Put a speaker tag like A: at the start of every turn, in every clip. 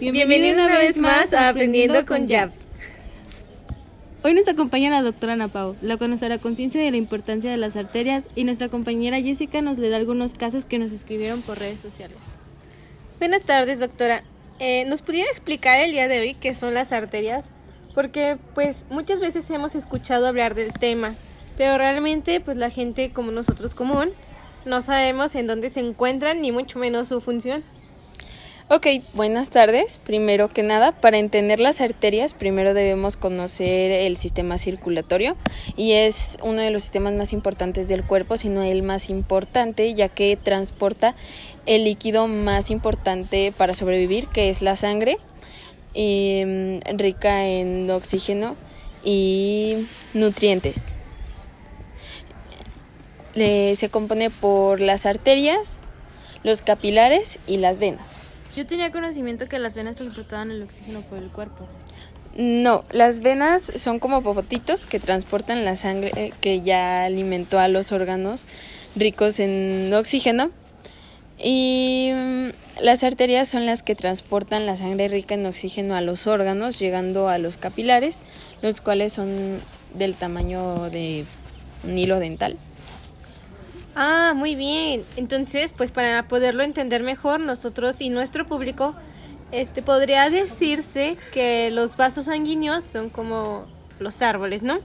A: Bienvenido, una, vez más a Aprendiendo con Yap.
B: Hoy nos acompaña la doctora Ana Pau, la conocerá conciencia de la importancia de las arterias y nuestra compañera Jessica nos le da algunos casos que nos escribieron por redes sociales.
A: Buenas tardes, doctora. Eh, ¿Nos pudiera explicar el día de hoy qué son las arterias? Porque pues muchas veces hemos escuchado hablar del tema, pero realmente pues la gente como nosotros común no sabemos en dónde se encuentran ni mucho menos su función.
C: Ok, buenas tardes. Primero que nada, para entender las arterias, primero debemos conocer el sistema circulatorio y es uno de los sistemas más importantes del cuerpo, sino el más importante, ya que transporta el líquido más importante para sobrevivir, que es la sangre, em, rica en oxígeno y nutrientes. se compone por las arterias, los capilares y las venas.
B: Yo tenía conocimiento que las venas transportaban el oxígeno por el cuerpo.
C: No, las venas son como popotitos que transportan la sangre que ya alimentó a los órganos ricos en oxígeno. Y mm, las arterias son las que transportan la sangre rica en oxígeno a los órganos, llegando a los capilares, los cuales son del tamaño de un hilo dental.
A: Ah, muy bien. Entonces, pues para poderlo entender mejor, nosotros y nuestro público, este podría decirse que los vasos sanguíneos son como los árboles, ¿no?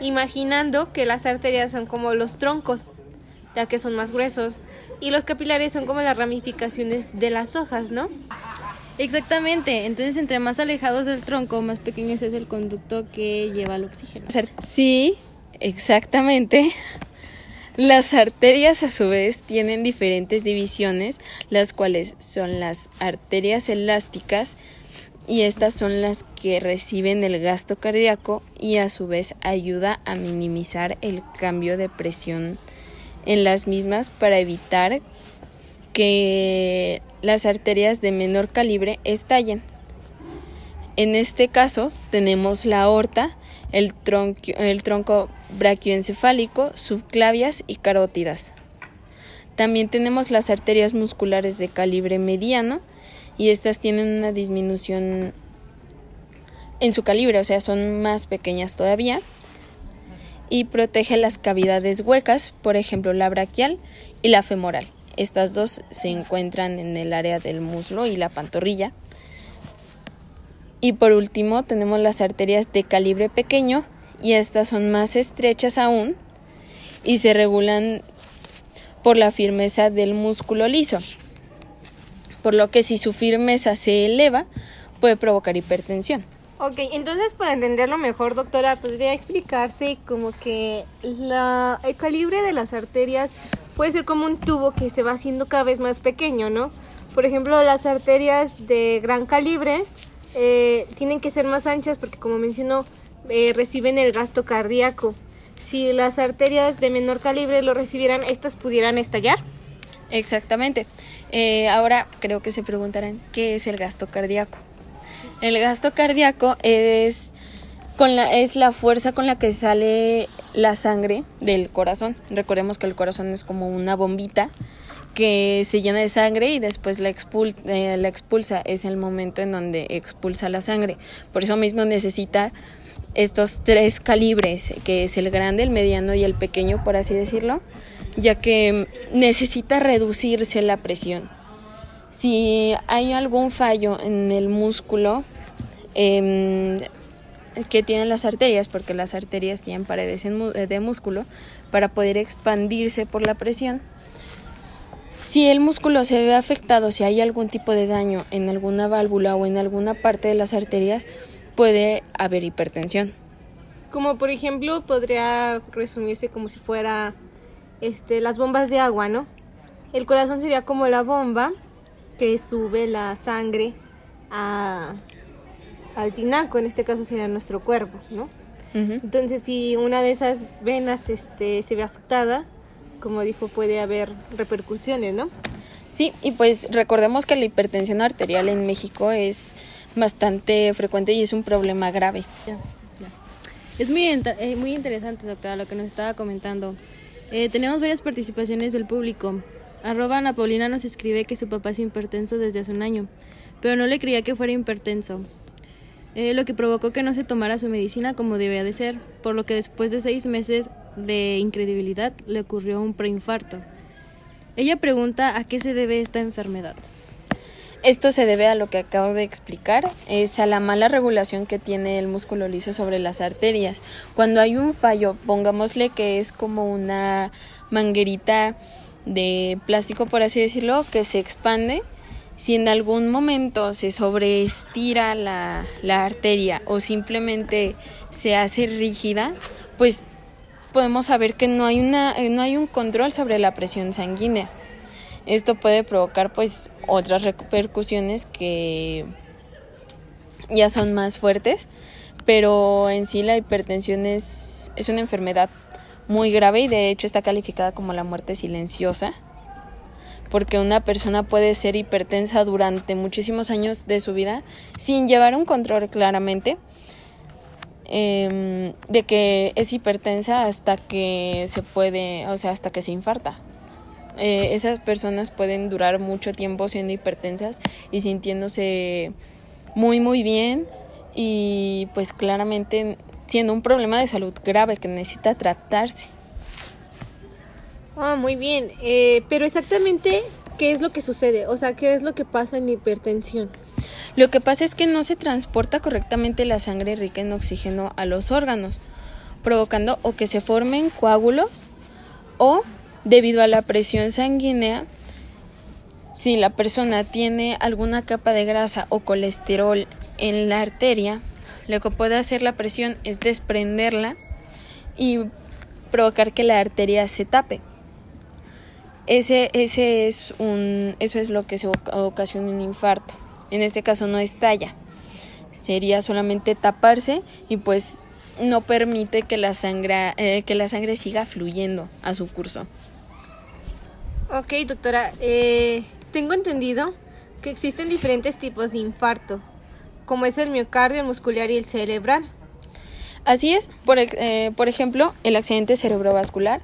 A: Imaginando que las arterias son como los troncos, ya que son más gruesos, y los capilares son como las ramificaciones de las hojas, ¿no?
B: Exactamente, entonces entre más alejados del tronco, más pequeño es el conducto que lleva el oxígeno.
C: Sí, exactamente. Las arterias a su vez tienen diferentes divisiones, las cuales son las arterias elásticas y estas son las que reciben el gasto cardíaco y a su vez ayuda a minimizar el cambio de presión en las mismas para evitar que las arterias de menor calibre estallen. En este caso tenemos la aorta, el, tronco, el tronco braquioencefálico, subclavias y carótidas. También tenemos las arterias musculares de calibre mediano y estas tienen una disminución en su calibre, o sea, son más pequeñas todavía y protege las cavidades huecas, por ejemplo, la braquial y la femoral. Estas dos se encuentran en el área del muslo y la pantorrilla. Y por último tenemos las arterias de calibre pequeño y estas son más estrechas aún y se regulan por la firmeza del músculo liso. Por lo que si su firmeza se eleva puede provocar hipertensión.
A: Ok, entonces para entenderlo mejor, doctora, podría explicarse como que la, el calibre de las arterias puede ser como un tubo que se va haciendo cada vez más pequeño, ¿no? Por ejemplo, las arterias de gran calibre eh, tienen que ser más anchas porque como mencionó, eh, reciben el gasto cardíaco. Si las arterias de menor calibre lo recibieran, estas pudieran estallar.
C: Exactamente. Eh, ahora creo que se preguntarán qué es el gasto cardíaco. El gasto cardíaco es con la, es la fuerza con la que sale la sangre del corazón. Recordemos que el corazón es como una bombita que se llena de sangre y después la, eh, la expulsa. Es el momento en donde expulsa la sangre. Por eso mismo necesita estos tres calibres, que es el grande, el mediano y el pequeño, por así decirlo, ya que necesita reducirse la presión. Si hay algún fallo en el músculo eh, que tienen las arterias, porque las arterias tienen paredes de músculo, para poder expandirse por la presión, si el músculo se ve afectado, si hay algún tipo de daño en alguna válvula o en alguna parte de las arterias, puede haber hipertensión.
A: Como por ejemplo podría resumirse como si fuera este, las bombas de agua, ¿no? El corazón sería como la bomba que sube la sangre a, al tinaco, en este caso sería nuestro cuerpo, ¿no? Entonces si una de esas venas este, se ve afectada, como dijo, puede haber repercusiones, ¿no?
C: Sí, y pues recordemos que la hipertensión arterial en México es bastante frecuente y es un problema grave.
B: Es muy, eh, muy interesante, doctora, lo que nos estaba comentando. Eh, tenemos varias participaciones del público. Arroba Ana Paulina nos escribe que su papá es hipertenso desde hace un año, pero no le creía que fuera hipertenso. Eh, lo que provocó que no se tomara su medicina como debía de ser, por lo que después de seis meses de incredibilidad le ocurrió un preinfarto. Ella pregunta a qué se debe esta enfermedad.
C: Esto se debe a lo que acabo de explicar, es a la mala regulación que tiene el músculo liso sobre las arterias. Cuando hay un fallo, pongámosle que es como una manguerita de plástico, por así decirlo, que se expande, si en algún momento se sobreestira la, la arteria o simplemente se hace rígida, pues podemos saber que no hay, una, no hay un control sobre la presión sanguínea. Esto puede provocar pues otras repercusiones que ya son más fuertes, pero en sí la hipertensión es, es una enfermedad muy grave y de hecho está calificada como la muerte silenciosa, porque una persona puede ser hipertensa durante muchísimos años de su vida sin llevar un control claramente em, de que es hipertensa hasta que se puede, o sea, hasta que se infarta. Eh, esas personas pueden durar mucho tiempo siendo hipertensas y sintiéndose muy muy bien y pues claramente siendo un problema de salud grave que necesita tratarse.
A: Ah, muy bien. Eh, pero exactamente, ¿qué es lo que sucede? O sea, ¿qué es lo que pasa en hipertensión?
C: Lo que pasa es que no se transporta correctamente la sangre rica en oxígeno a los órganos, provocando o que se formen coágulos o debido a la presión sanguínea, si la persona tiene alguna capa de grasa o colesterol en la arteria, lo que puede hacer la presión es desprenderla y provocar que la arteria se tape. Ese, ese es un, eso es lo que se ocasiona un infarto. En este caso no estalla. Sería solamente taparse y pues no permite que la sangre, eh, que la sangre siga fluyendo a su curso.
A: Ok, doctora. Eh, tengo entendido que existen diferentes tipos de infarto, como es el miocardio, el muscular y el cerebral.
C: Así es. Por, eh, por ejemplo, el accidente cerebrovascular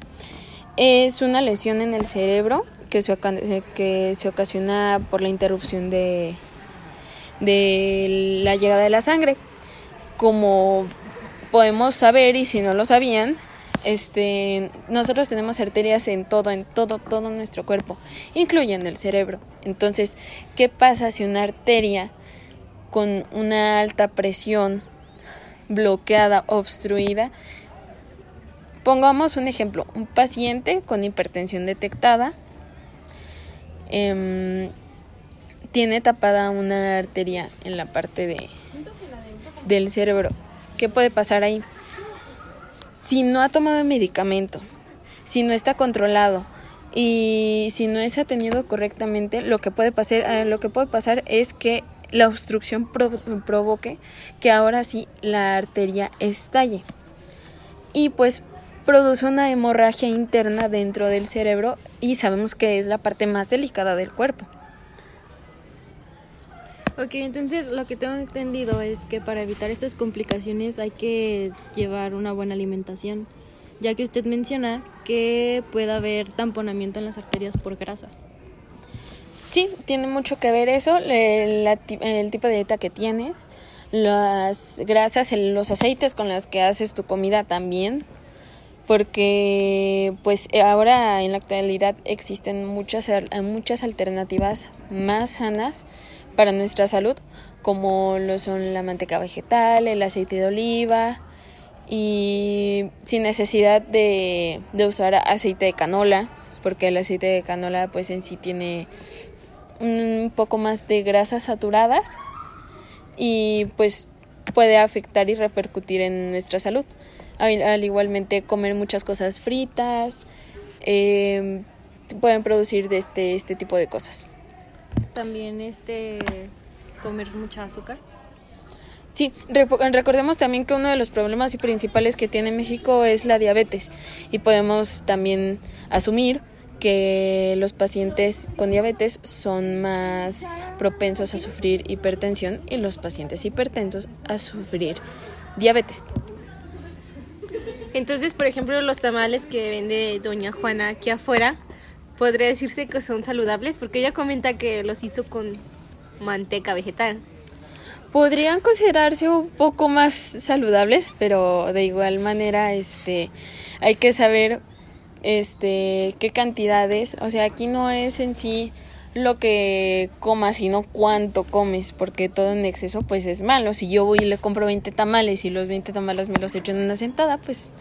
C: es una lesión en el cerebro que se, que se ocasiona por la interrupción de, de la llegada de la sangre. Como podemos saber, y si no lo sabían, este, nosotros tenemos arterias en todo, en todo, todo nuestro cuerpo, incluyendo el cerebro. Entonces, ¿qué pasa si una arteria con una alta presión bloqueada, obstruida, pongamos un ejemplo, un paciente con hipertensión detectada em, tiene tapada una arteria en la parte de, del cerebro. ¿Qué puede pasar ahí? si no ha tomado medicamento, si no está controlado y si no es atendido correctamente, lo que puede pasar, eh, lo que puede pasar es que la obstrucción provoque que ahora sí la arteria estalle y pues produce una hemorragia interna dentro del cerebro y sabemos que es la parte más delicada del cuerpo.
B: Ok, entonces lo que tengo entendido es que para evitar estas complicaciones hay que llevar una buena alimentación, ya que usted menciona que puede haber tamponamiento en las arterias por grasa.
C: Sí, tiene mucho que ver eso, el, el tipo de dieta que tienes, las grasas, los aceites con los que haces tu comida también, porque pues ahora en la actualidad existen muchas, muchas alternativas más sanas para nuestra salud, como lo son la manteca vegetal, el aceite de oliva y sin necesidad de, de usar aceite de canola, porque el aceite de canola pues en sí tiene un poco más de grasas saturadas y pues puede afectar y repercutir en nuestra salud. Al, igualmente comer muchas cosas fritas eh, pueden producir de este, este tipo de cosas
B: también este comer mucha azúcar.
C: Sí, recordemos también que uno de los problemas principales que tiene México es la diabetes y podemos también asumir que los pacientes con diabetes son más propensos a sufrir hipertensión y los pacientes hipertensos a sufrir diabetes.
A: Entonces, por ejemplo, los tamales que vende doña Juana aquí afuera, podría decirse que son saludables porque ella comenta que los hizo con manteca vegetal.
C: Podrían considerarse un poco más saludables, pero de igual manera este hay que saber este qué cantidades, o sea, aquí no es en sí lo que comas, sino cuánto comes, porque todo en exceso pues es malo. Si yo voy y le compro 20 tamales y los 20 tamales me los echo en una sentada, pues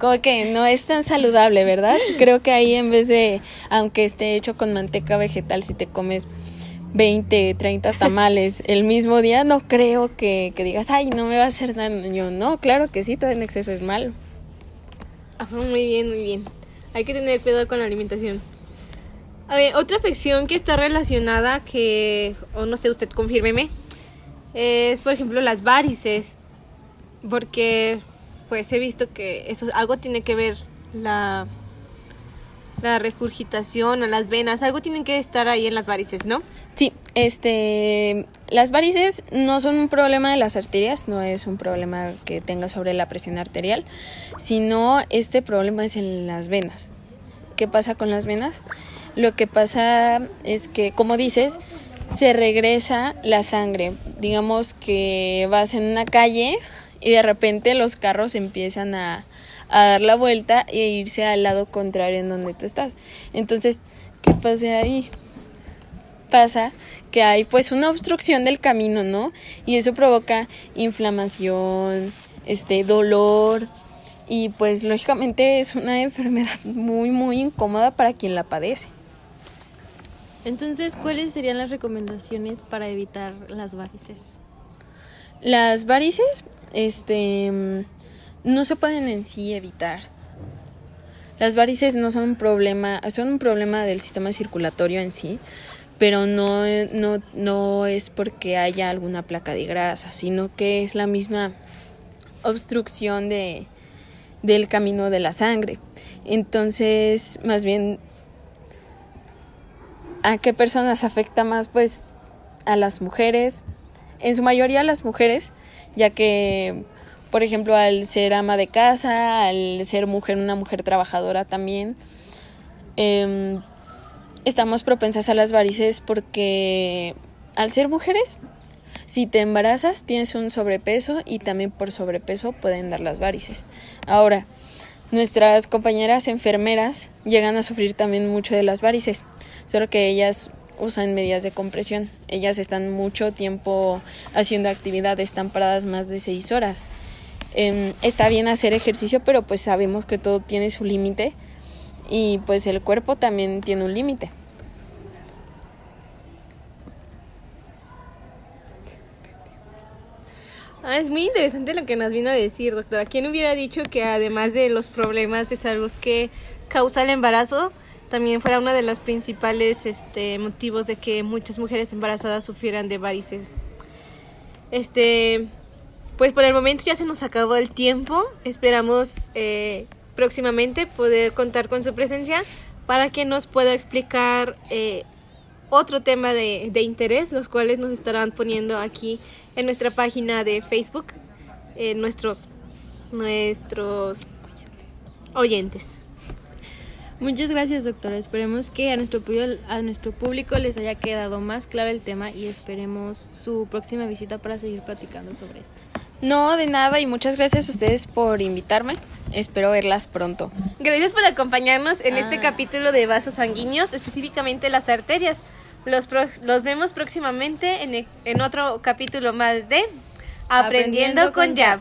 C: como que no es tan saludable, ¿verdad? Creo que ahí en vez de, aunque esté hecho con manteca vegetal, si te comes 20, 30 tamales el mismo día, no creo que, que digas, ay, no me va a hacer daño. No, claro que sí, todo en exceso es malo.
A: Ajá, muy bien, muy bien. Hay que tener cuidado con la alimentación. A ver, otra afección que está relacionada, que, o no sé, usted confírmeme, es por ejemplo las varices. Porque pues he visto que eso algo tiene que ver la la regurgitación o las venas, algo tienen que estar ahí en las varices, ¿no?
C: Sí, este, las varices no son un problema de las arterias, no es un problema que tenga sobre la presión arterial, sino este problema es en las venas. ¿Qué pasa con las venas? Lo que pasa es que, como dices, se regresa la sangre. Digamos que vas en una calle y de repente los carros empiezan a, a dar la vuelta e irse al lado contrario en donde tú estás. Entonces, ¿qué pasa ahí? Pasa que hay pues una obstrucción del camino, ¿no? Y eso provoca inflamación, este dolor y pues lógicamente es una enfermedad muy muy incómoda para quien la padece.
B: Entonces, ¿cuáles serían las recomendaciones para evitar las varices?
C: Las varices, este no se pueden en sí evitar. Las varices no son un problema, son un problema del sistema circulatorio en sí, pero no, no, no es porque haya alguna placa de grasa, sino que es la misma obstrucción de, del camino de la sangre. Entonces, más bien, ¿a qué personas afecta más? Pues a las mujeres, en su mayoría a las mujeres, ya que por ejemplo, al ser ama de casa, al ser mujer, una mujer trabajadora también. Eh, estamos propensas a las varices porque al ser mujeres, si te embarazas tienes un sobrepeso y también por sobrepeso pueden dar las varices. Ahora, nuestras compañeras enfermeras llegan a sufrir también mucho de las varices, solo que ellas usan medidas de compresión. Ellas están mucho tiempo haciendo actividades, están paradas más de seis horas. Em, está bien hacer ejercicio, pero pues sabemos que todo tiene su límite y pues el cuerpo también tiene un límite.
A: Ah, es muy interesante lo que nos vino a decir, doctora. ¿Quién hubiera dicho que además de los problemas de salud que causa el embarazo, también fuera uno de los principales este, motivos de que muchas mujeres embarazadas sufrieran de varices? Este, pues por el momento ya se nos acabó el tiempo. Esperamos eh, próximamente poder contar con su presencia para que nos pueda explicar eh, otro tema de, de, interés, los cuales nos estarán poniendo aquí en nuestra página de Facebook, eh, nuestros, nuestros oyentes.
B: Muchas gracias, doctora. Esperemos que a nuestro, a nuestro público les haya quedado más claro el tema y esperemos su próxima visita para seguir platicando sobre esto.
C: No, de nada y muchas gracias a ustedes por invitarme. Espero verlas pronto.
A: Gracias por acompañarnos en este ah. capítulo de vasos sanguíneos, específicamente las arterias. Los, los vemos próximamente en, en otro capítulo más de Aprendiendo, con Jab.